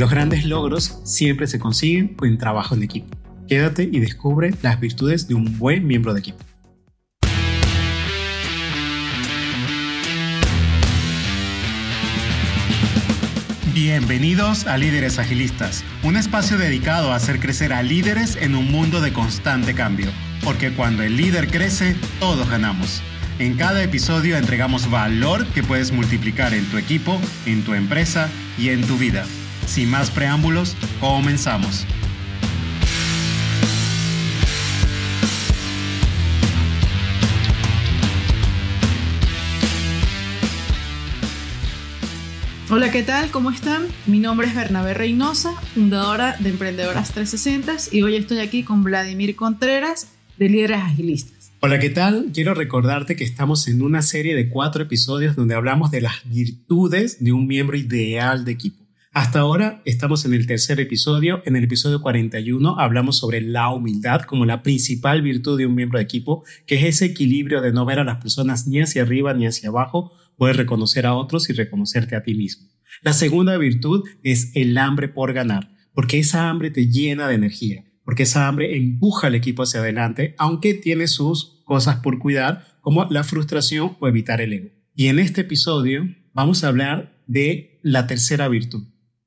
Los grandes logros siempre se consiguen en trabajo en equipo. Quédate y descubre las virtudes de un buen miembro de equipo. Bienvenidos a Líderes Agilistas, un espacio dedicado a hacer crecer a líderes en un mundo de constante cambio, porque cuando el líder crece, todos ganamos. En cada episodio entregamos valor que puedes multiplicar en tu equipo, en tu empresa y en tu vida. Sin más preámbulos, comenzamos. Hola, ¿qué tal? ¿Cómo están? Mi nombre es Bernabé Reynosa, fundadora de Emprendedoras 360 y hoy estoy aquí con Vladimir Contreras de Líderes Agilistas. Hola, ¿qué tal? Quiero recordarte que estamos en una serie de cuatro episodios donde hablamos de las virtudes de un miembro ideal de equipo. Hasta ahora estamos en el tercer episodio. En el episodio 41 hablamos sobre la humildad como la principal virtud de un miembro de equipo, que es ese equilibrio de no ver a las personas ni hacia arriba ni hacia abajo, poder reconocer a otros y reconocerte a ti mismo. La segunda virtud es el hambre por ganar, porque esa hambre te llena de energía, porque esa hambre empuja al equipo hacia adelante, aunque tiene sus cosas por cuidar, como la frustración o evitar el ego. Y en este episodio vamos a hablar de la tercera virtud,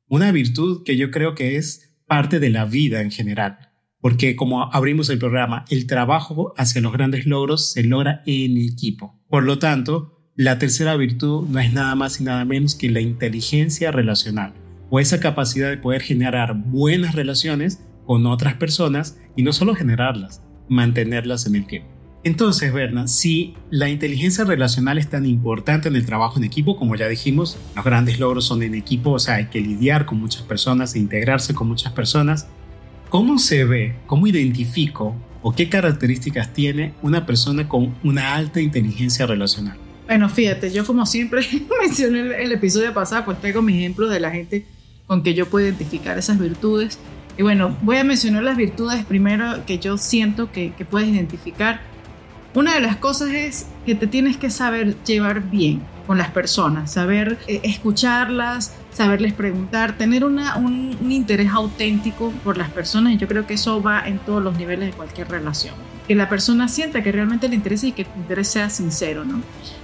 una virtud que yo creo que es parte de la vida en general, porque como abrimos el programa, el trabajo hacia los grandes logros se logra en equipo. Por lo tanto, la tercera virtud no es nada más y nada menos que la inteligencia relacional, o esa capacidad de poder generar buenas relaciones con otras personas y no solo generarlas, mantenerlas en el tiempo. Entonces, Berna, si la inteligencia relacional es tan importante en el trabajo en equipo, como ya dijimos, los grandes logros son en equipo, o sea, hay que lidiar con muchas personas e integrarse con muchas personas. ¿Cómo se ve, cómo identifico o qué características tiene una persona con una alta inteligencia relacional? Bueno, fíjate, yo como siempre mencioné el, el episodio pasado, pues traigo mis ejemplos de la gente con que yo puedo identificar esas virtudes. Y bueno, voy a mencionar las virtudes primero que yo siento que, que puedes identificar una de las cosas es que te tienes que saber llevar bien con las personas, saber eh, escucharlas, saberles preguntar, tener una, un, interés auténtico por las personas y yo creo que eso va en todos los niveles de cualquier relación. Que la persona sienta que realmente le interesa y que tu interés sea sincero, ¿no?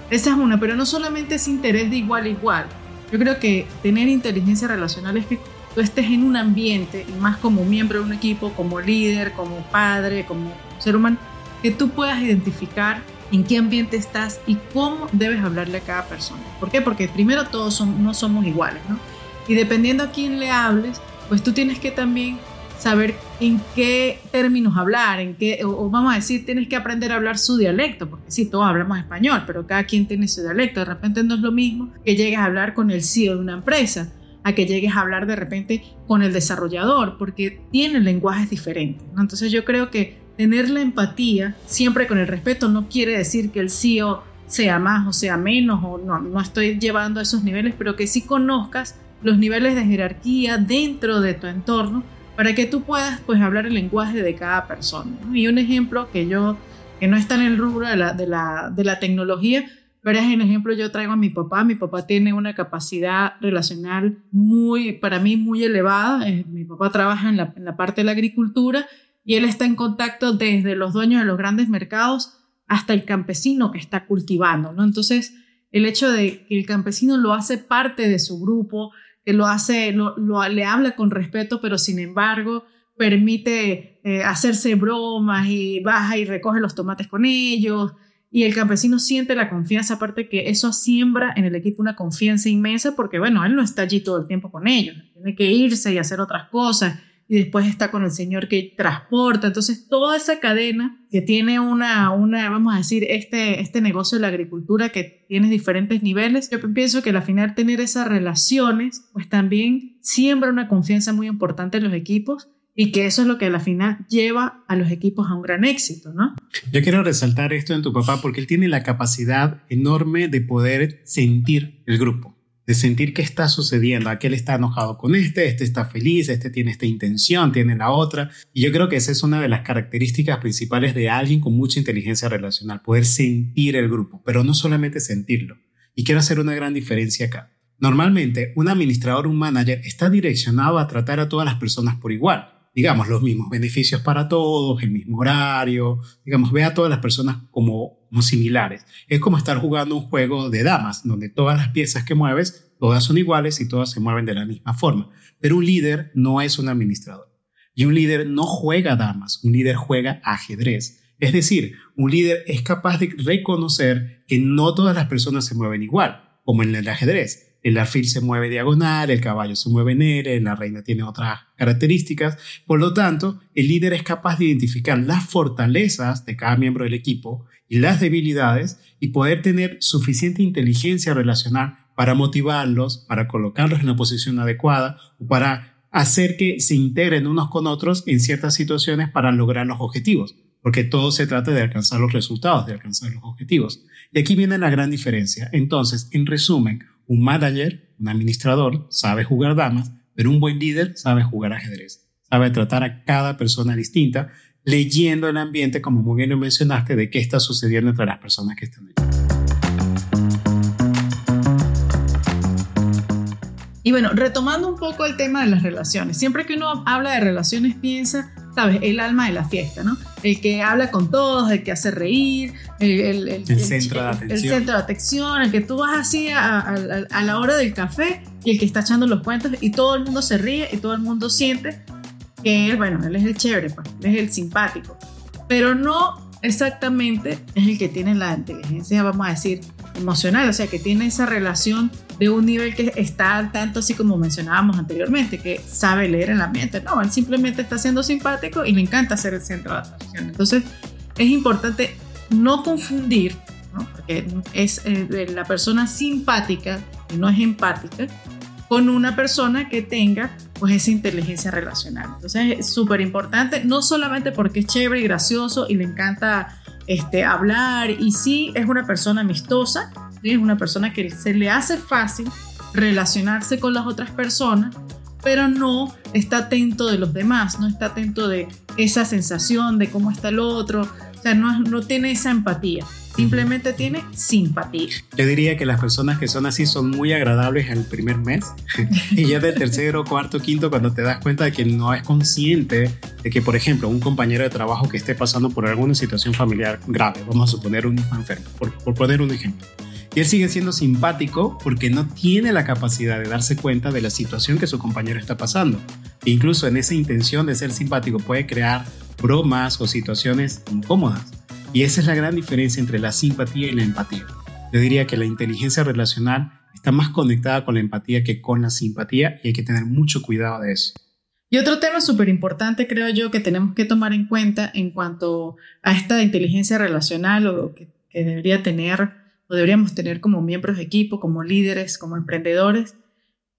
Esa es una, pero no solamente es interés de igual a igual. Yo creo que tener inteligencia relacional es que tú estés en un ambiente y más como miembro de un equipo, como líder, como padre, como ser humano, que tú puedas identificar en qué ambiente estás y cómo debes hablarle a cada persona. ¿Por qué? Porque primero todos no somos iguales, ¿no? Y dependiendo a quién le hables, pues tú tienes que también saber en qué términos hablar, en qué, o, vamos a decir, tienes que aprender a hablar su dialecto, porque sí, todos hablamos español, pero cada quien tiene su dialecto. De repente no es lo mismo que llegues a hablar con el CEO de una empresa, a que llegues a hablar de repente con el desarrollador, porque tienen lenguajes diferentes. Entonces yo creo que tener la empatía, siempre con el respeto, no quiere decir que el CEO sea más o sea menos, o no, no estoy llevando a esos niveles, pero que sí conozcas los niveles de jerarquía dentro de tu entorno para que tú puedas pues hablar el lenguaje de cada persona. Y un ejemplo que yo, que no está en el rubro de la, de la, de la tecnología, pero es un ejemplo yo traigo a mi papá. Mi papá tiene una capacidad relacional muy, para mí, muy elevada. Eh, mi papá trabaja en la parte de la agricultura y él está en contacto desde los dueños de los grandes mercados hasta el campesino que está cultivando, ¿no? Entonces, el hecho de que el campesino lo hace parte de su grupo, que lo hace, lo, le habla con respeto, pero sin embargo permite eh, hacerse bromas y baja y recoge los tomates con ellos. Y el campesino siente la confianza, aparte que eso siembra en el equipo una confianza inmensa, porque bueno, él no está allí todo el tiempo con ellos, tiene que irse y hacer otras cosas y después está con el señor que transporta. Entonces, toda esa cadena que tiene una, una vamos a decir, este, este negocio de la agricultura que tiene diferentes niveles, yo pienso que al final tener esas relaciones, pues también siembra una confianza muy importante en los equipos y que eso es lo que al final lleva a los equipos a un gran éxito, ¿no? Yo quiero resaltar esto en tu papá porque él tiene la capacidad enorme de poder sentir el grupo de sentir qué está sucediendo, aquel está enojado con este, este está feliz, este tiene esta intención, tiene la otra. Y yo creo que esa es una de las características principales de alguien con mucha inteligencia relacional, poder sentir el grupo, pero no solamente sentirlo. Y quiero hacer una gran diferencia acá. Normalmente, un administrador un manager está direccionado a tratar a todas las personas por igual. Digamos, los mismos beneficios para todos, el mismo horario, digamos, ve a todas las personas como, como similares. Es como estar jugando un juego de damas, donde todas las piezas que mueves, todas son iguales y todas se mueven de la misma forma. Pero un líder no es un administrador. Y un líder no juega damas, un líder juega ajedrez. Es decir, un líder es capaz de reconocer que no todas las personas se mueven igual, como en el ajedrez el alfil se mueve diagonal, el caballo se mueve en L, la reina tiene otras características. Por lo tanto, el líder es capaz de identificar las fortalezas de cada miembro del equipo y las debilidades y poder tener suficiente inteligencia relacional para motivarlos, para colocarlos en la posición adecuada o para hacer que se integren unos con otros en ciertas situaciones para lograr los objetivos, porque todo se trata de alcanzar los resultados, de alcanzar los objetivos. Y aquí viene la gran diferencia. Entonces, en resumen, un manager, un administrador, sabe jugar damas, pero un buen líder sabe jugar ajedrez. Sabe tratar a cada persona distinta, leyendo el ambiente, como muy bien lo mencionaste, de qué está sucediendo entre las personas que están allí. Y bueno, retomando un poco el tema de las relaciones, siempre que uno habla de relaciones piensa ¿sabes? El alma de la fiesta, ¿no? El que habla con todos, el que hace reír, el, centro de atención. El centro de atención, el que tú vas así a, la hora del café y el que está echando los cuentos y todo el mundo se ríe y todo el mundo siente que él, bueno, él es el chévere, pues, él es el simpático. Pero no exactamente es el que tiene la inteligencia, vamos a decir, emocional, o sea, que tiene esa relación de un nivel que está tanto así como mencionábamos anteriormente, que sabe leer el ambiente. No, él simplemente está siendo simpático y le encanta ser el centro de atención. Entonces, es importante no confundir, porque es eh, la persona simpática y no es empática, con una persona que tenga pues esa inteligencia relacional. Entonces es súper importante, no solamente porque es chévere y gracioso y le encanta este, hablar y sí es una persona amistosa, es una persona que se le hace fácil relacionarse con las otras personas, pero no está atento de los demás, no está atento de esa sensación de cómo está el otro, o sea, no, no tiene esa empatía. Simplemente tiene simpatía. Yo diría que las personas que son así son muy agradables el primer mes y ya del tercero, cuarto, quinto, cuando te das cuenta de que no es consciente de que, por ejemplo, un compañero de trabajo que esté pasando por alguna situación familiar grave, vamos a suponer un hijo enfermo, por, por poner un ejemplo. Y él sigue siendo simpático porque no tiene la capacidad de darse cuenta de la situación que su compañero está pasando. Incluso en esa intención de ser simpático puede crear bromas o situaciones incómodas. Y esa es la gran diferencia entre la simpatía y la empatía. Yo diría que la inteligencia relacional está más conectada con la empatía que con la simpatía y hay que tener mucho cuidado de eso. Y otro tema súper importante, creo yo, que tenemos que tomar en cuenta en cuanto a esta inteligencia relacional o que, que debería tener o deberíamos tener como miembros de equipo, como líderes, como emprendedores,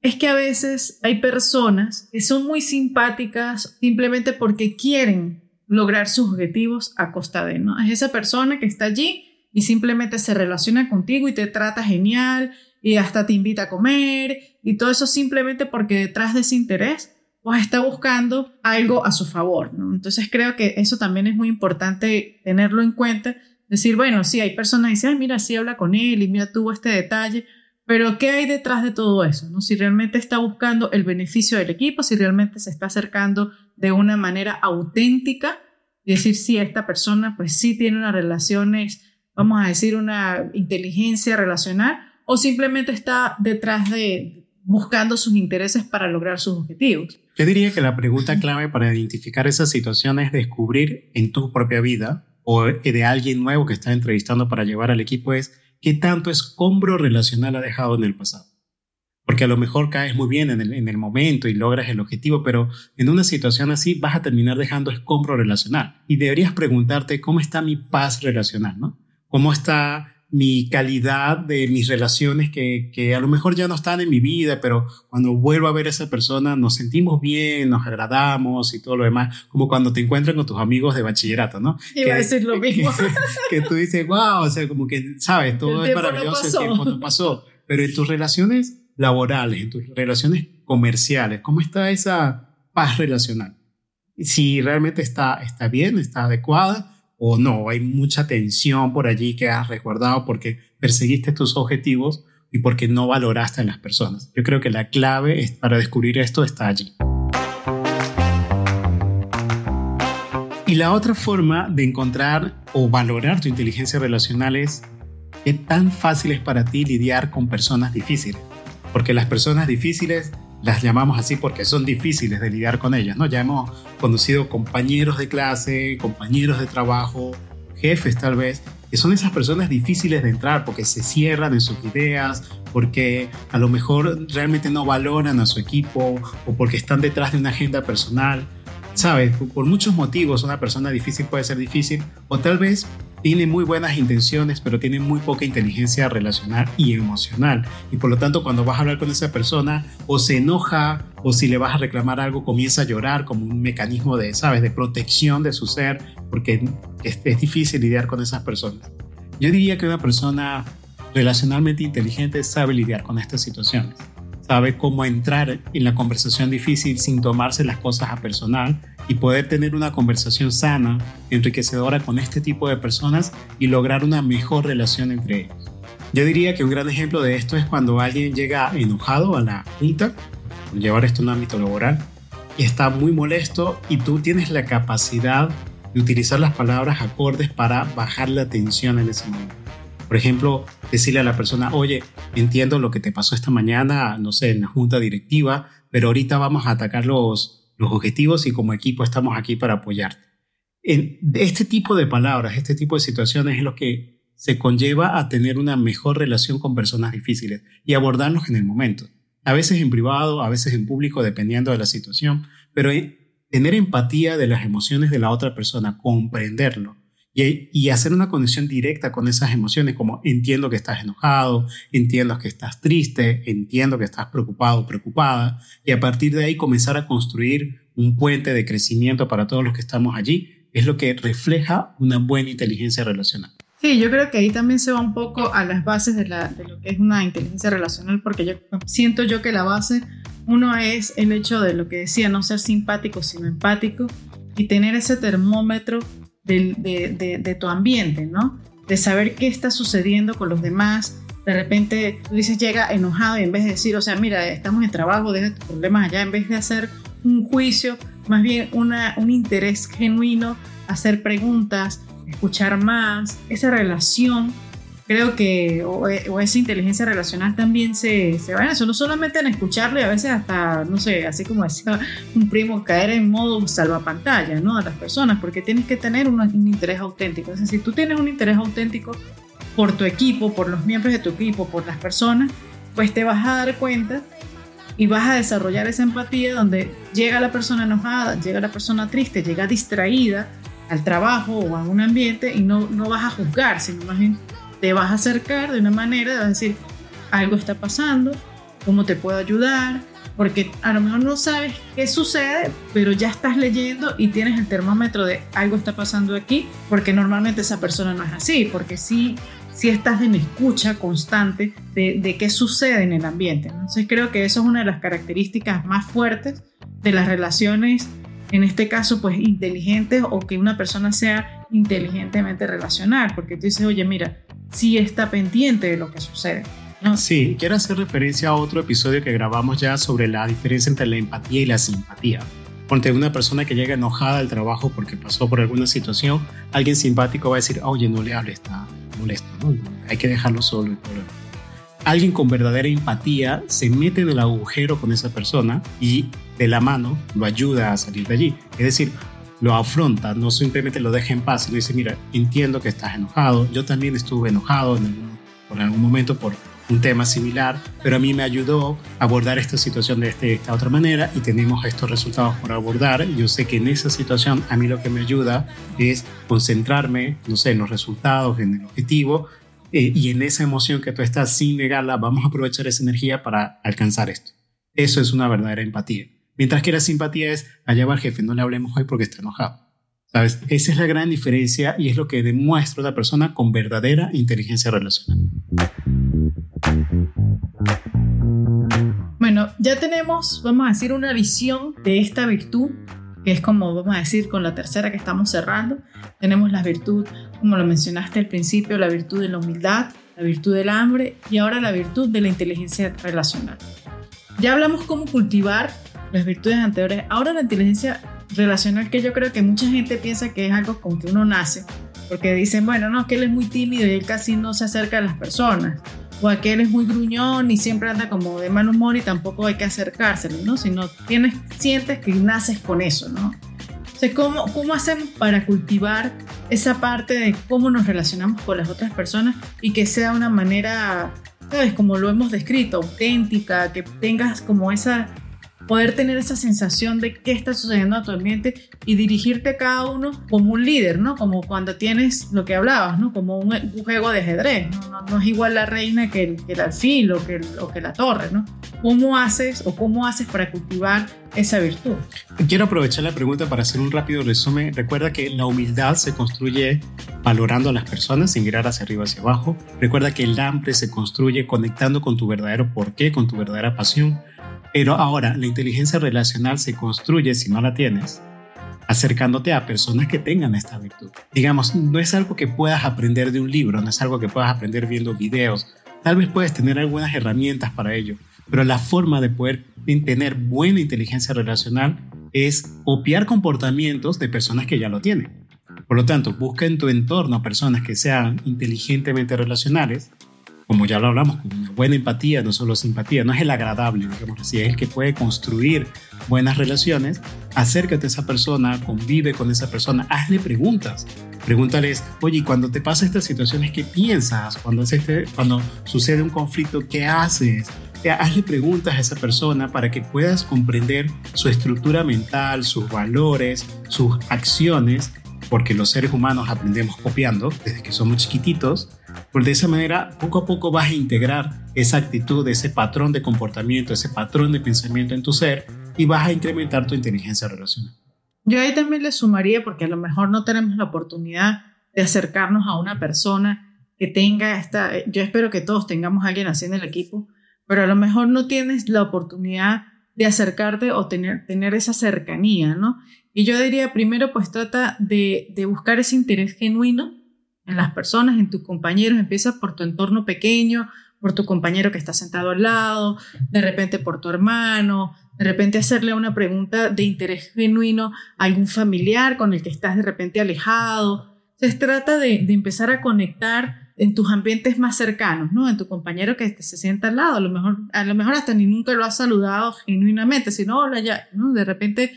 es que a veces hay personas que son muy simpáticas simplemente porque quieren lograr sus objetivos a costa de, ¿no? Es esa persona que está allí y simplemente se relaciona contigo y te trata genial y hasta te invita a comer y todo eso simplemente porque detrás de ese interés pues está buscando algo a su favor. Entonces creo que eso también es muy importante tenerlo en cuenta, decir, bueno, sí, hay personas que dicen, mira, sí habla con él y mira, tuvo este detalle, pero ¿qué hay detrás de todo eso? ¿no? Si realmente está buscando el beneficio del equipo, si realmente se está acercando de una manera auténtica decir, sí, esta persona pues sí tiene unas relaciones, vamos a decir, una inteligencia relacional, o simplemente está detrás de buscando sus intereses para lograr sus objetivos. Yo diría que la pregunta clave para identificar esas situaciones es descubrir en tu propia vida o de alguien nuevo que está entrevistando para llevar al equipo es qué tanto escombro relacional ha dejado en el pasado. Porque a lo mejor caes muy bien en el, momento y logras el objetivo, pero en una situación así vas a terminar dejando escombro relacional. Y deberías preguntarte cómo está mi paz relacional, ¿no? ¿Cómo está mi calidad de mis relaciones que, que, a lo mejor ya no están en mi vida, pero cuando vuelvo a ver a esa persona nos sentimos bien, nos agradamos y todo lo demás, como cuando te encuentras con tus amigos de bachillerato, ¿no? Iba a decir lo mismo. Que, tú dices, wow, o sea, como que, sabes, todo es maravilloso, el tiempo no pasó, pero en tus relaciones laborales, en tus relaciones comerciales, ¿cómo está esa paz relacional? Si realmente está, está bien, está adecuada, o no, hay mucha tensión por allí que has recordado porque perseguiste tus objetivos y porque no valoraste a las personas. Yo creo que la clave para descubrir esto está allí. Y la otra forma de encontrar o valorar tu inteligencia relacional es qué tan fácil es para ti lidiar con personas difíciles. Porque las personas difíciles las llamamos así porque son difíciles de lidiar con ellas, ¿no? Ya hemos conocido compañeros de clase, compañeros de trabajo, jefes tal vez, que son esas personas difíciles de entrar porque se cierran en sus ideas, porque a lo mejor realmente no valoran a su equipo o porque están detrás de una agenda personal. ¿Sabes? Por muchos motivos una persona difícil puede ser difícil o tal vez tiene muy buenas intenciones, pero tiene muy poca inteligencia relacional y emocional. Y por lo tanto, cuando vas a hablar con esa persona, o se enoja, o si le vas a reclamar algo, comienza a llorar como un mecanismo de, ¿sabes?, de protección de su ser, porque es, es difícil lidiar con esas personas. Yo diría que una persona relacionalmente inteligente sabe lidiar con estas situaciones sabe cómo entrar en la conversación difícil sin tomarse las cosas a personal y poder tener una conversación sana, enriquecedora con este tipo de personas y lograr una mejor relación entre ellos. Yo diría que un gran ejemplo de esto es cuando alguien llega enojado a la junta, por llevar esto a un ámbito laboral, y está muy molesto y tú tienes la capacidad de utilizar las palabras acordes para bajar la tensión en ese momento. Por ejemplo, decirle a la persona, oye, entiendo lo que te pasó esta mañana, no sé, en la junta directiva, pero ahorita vamos a atacar los, los objetivos y como equipo estamos aquí para apoyarte. En este tipo de palabras, este tipo de situaciones es lo que se conlleva a tener una mejor relación con personas difíciles y abordarlos en el momento. A veces en privado, a veces en público, dependiendo de la situación, pero tener empatía de las emociones de la otra persona, comprenderlo y, hacer una conexión directa con esas emociones, como entiendo que estás enojado, entiendo que estás triste, entiendo que estás preocupado, preocupada, y a partir de ahí comenzar a construir un puente de crecimiento para todos los que estamos allí, es lo que refleja una buena inteligencia relacional. Sí, yo creo que ahí también se va un poco a las bases de, lo que es una inteligencia relacional, porque yo siento yo que la base, uno es el hecho de lo que decía, no ser simpático, sino empático, y tener ese termómetro de, tu ambiente, ¿no? De saber qué está sucediendo con los demás. De repente tú dices, llega enojado y en vez de decir, o sea, mira, estamos en trabajo, deja tus problemas allá, en vez de hacer un juicio, más bien una, un interés genuino, hacer preguntas, escuchar más, esa relación creo que o, esa inteligencia relacional también se, se va en eso, no solamente en escucharlo y a veces hasta, no sé, así como decía un primo, caer en modo salvapantalla, ¿no? A las personas, porque tienes que tener un, interés auténtico. Es decir, si tú tienes un interés auténtico por tu equipo, por los miembros de tu equipo, por las personas, pues te vas a dar cuenta y vas a desarrollar esa empatía donde llega la persona enojada, llega la persona triste, llega distraída al trabajo o a un ambiente y no, no vas a juzgar, sino más bien te vas a acercar de una manera, vas a decir, algo está pasando, cómo te puedo ayudar, porque a lo mejor no sabes qué sucede, pero ya estás leyendo y tienes el termómetro de algo está pasando aquí, porque normalmente esa persona no es así, porque sí, sí estás en escucha constante de, de qué sucede en el ambiente. Entonces creo que eso es una de las características más fuertes de las relaciones, en este caso pues inteligentes o que una persona sea inteligentemente relacional, porque tú dices, oye, mira, sí está pendiente de lo que sucede. Sí, quiero hacer referencia a otro episodio que grabamos ya sobre la diferencia entre la empatía y la simpatía. Ponte una persona que llega enojada al trabajo porque pasó por alguna situación, alguien simpático va a decir, oye, no le hables, está molesto, hay que dejarlo solo. Alguien con verdadera empatía se mete en el agujero con esa persona y de la mano lo ayuda a salir de allí. Es decir, lo afronta, no simplemente lo deja en paz, sino dice, mira, entiendo que estás enojado, yo también estuve enojado en algún, por algún momento por un tema similar, pero a mí me ayudó a abordar esta situación de, este, esta otra manera y tenemos estos resultados por abordar. Yo sé que en esa situación a mí lo que me ayuda es concentrarme, no sé, en los resultados, en el objetivo eh, y en esa emoción que tú estás sin negarla, vamos a aprovechar esa energía para alcanzar esto. Eso es una verdadera empatía. Mientras que la simpatía es, allá va el jefe, no le hablemos hoy porque está enojado. ¿Sabes? Esa es la gran diferencia y es lo que demuestra una persona con verdadera inteligencia relacional. Bueno, ya tenemos, vamos a decir, una visión de esta virtud, que es como, vamos a decir, con la tercera que estamos cerrando. Tenemos la virtud, como lo mencionaste al principio, la virtud de la humildad, la virtud del hambre y ahora la virtud de la inteligencia relacional. Ya hablamos cómo cultivar las virtudes anteriores. Ahora la inteligencia relacional que yo creo que mucha gente piensa que es algo con que uno nace, porque dicen, bueno, no, que él es muy tímido y él casi no se acerca a las personas, o aquel es muy gruñón y siempre anda como de mal humor y tampoco hay que acercárselo, ¿no? Sino tienes, sientes que naces con eso, ¿no? O ¿cómo, ¿cómo hacemos para cultivar esa parte de cómo nos relacionamos con las otras personas y que sea una manera, ¿sabes? Como lo hemos descrito, auténtica, que tengas como esa poder tener esa sensación de qué está sucediendo a tu ambiente y dirigirte a cada uno como un líder, ¿no? Como cuando tienes lo que hablabas, ¿no? Como un, juego de ajedrez, ¿no? Es igual la reina que el, alfil o que, o que la torre, ¿no? ¿Cómo haces o cómo haces para cultivar esa virtud? Quiero aprovechar la pregunta para hacer un rápido resumen. Recuerda que la humildad se construye valorando a las personas sin mirar hacia arriba hacia abajo. Recuerda que el hambre se construye conectando con tu verdadero porqué, con tu verdadera pasión. Pero ahora, la inteligencia relacional se construye, si no la tienes, acercándote a personas que tengan esta virtud. Digamos, no es algo que puedas aprender de un libro, no es algo que puedas aprender viendo videos. Tal vez puedes tener algunas herramientas para ello, pero la forma de poder tener buena inteligencia relacional es copiar comportamientos de personas que ya lo tienen. Por lo tanto, busca en tu entorno personas que sean inteligentemente relacionales como ya lo hablamos, con una buena empatía, no solo simpatía, no es el agradable, digamos así, es el que puede construir buenas relaciones, acércate a esa persona, convive con esa persona, hazle preguntas. Pregúntales, oye, cuando te pasa estas situaciones, ¿qué piensas? Cuando, este, cuando sucede un conflicto, ¿qué haces? Hazle preguntas a esa persona para que puedas comprender su estructura mental, sus valores, sus acciones, porque los seres humanos aprendemos copiando desde que somos chiquititos porque de esa manera, poco a poco vas a integrar esa actitud, ese patrón de comportamiento, ese patrón de pensamiento en tu ser y vas a incrementar tu inteligencia relacional. Yo ahí también le sumaría, porque a lo mejor no tenemos la oportunidad de acercarnos a una persona que tenga esta, yo espero que todos tengamos alguien así en el equipo, pero a lo mejor no tienes la oportunidad de acercarte o tener, tener esa cercanía, ¿no? Y yo diría, primero, pues trata de buscar ese interés genuino en las personas, en tus compañeros, empieza por tu entorno pequeño, por tu compañero que está sentado al lado, de repente por tu hermano, de repente hacerle una pregunta de interés genuino a algún familiar con el que estás de repente alejado. Se trata de, empezar a conectar en tus ambientes más cercanos, ¿no? En tu compañero que se sienta al lado, a lo mejor, a lo mejor hasta ni nunca lo has saludado genuinamente, sino hola ya, ¿no? De repente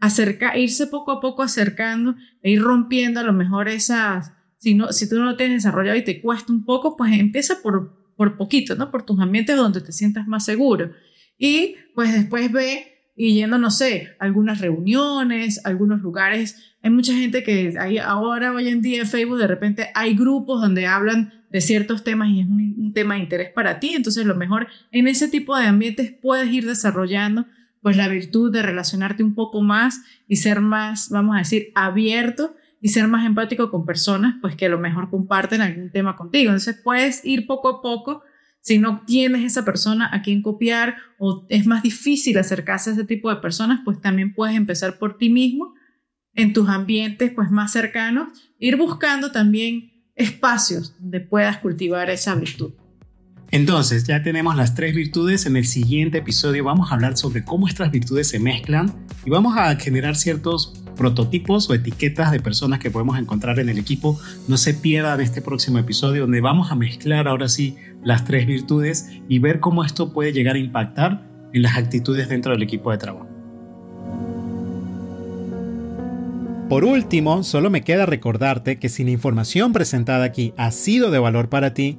acerca, irse poco a poco acercando e ir rompiendo a lo mejor esas, si, no, si tú no lo tienes desarrollado y te cuesta un poco, pues empieza por, por poquito, ¿no? Por tus ambientes donde te sientas más seguro. Y pues después ve y yendo, no sé, algunas reuniones, algunos lugares. Hay mucha gente que hay ahora, hoy en día en Facebook, de repente hay grupos donde hablan de ciertos temas y es un, un tema de interés para ti. Entonces, lo mejor en ese tipo de ambientes puedes ir desarrollando pues la virtud de relacionarte un poco más y ser más, vamos a decir, abierto y ser más empático con personas, pues que a lo mejor comparten algún tema contigo. Entonces puedes ir poco a poco. Si no tienes esa persona a quien copiar o es más difícil acercarse a ese tipo de personas, pues también puedes empezar por ti mismo en tus ambientes pues más cercanos, ir buscando también espacios donde puedas cultivar esa virtud. Entonces, ya tenemos las tres virtudes. En el siguiente episodio vamos a hablar sobre cómo estas virtudes se mezclan y vamos a generar ciertos prototipos o etiquetas de personas que podemos encontrar en el equipo. No se pierdan este próximo episodio donde vamos a mezclar ahora sí las tres virtudes y ver cómo esto puede llegar a impactar en las actitudes dentro del equipo de trabajo. Por último, solo me queda recordarte que si la información presentada aquí ha sido de valor para ti,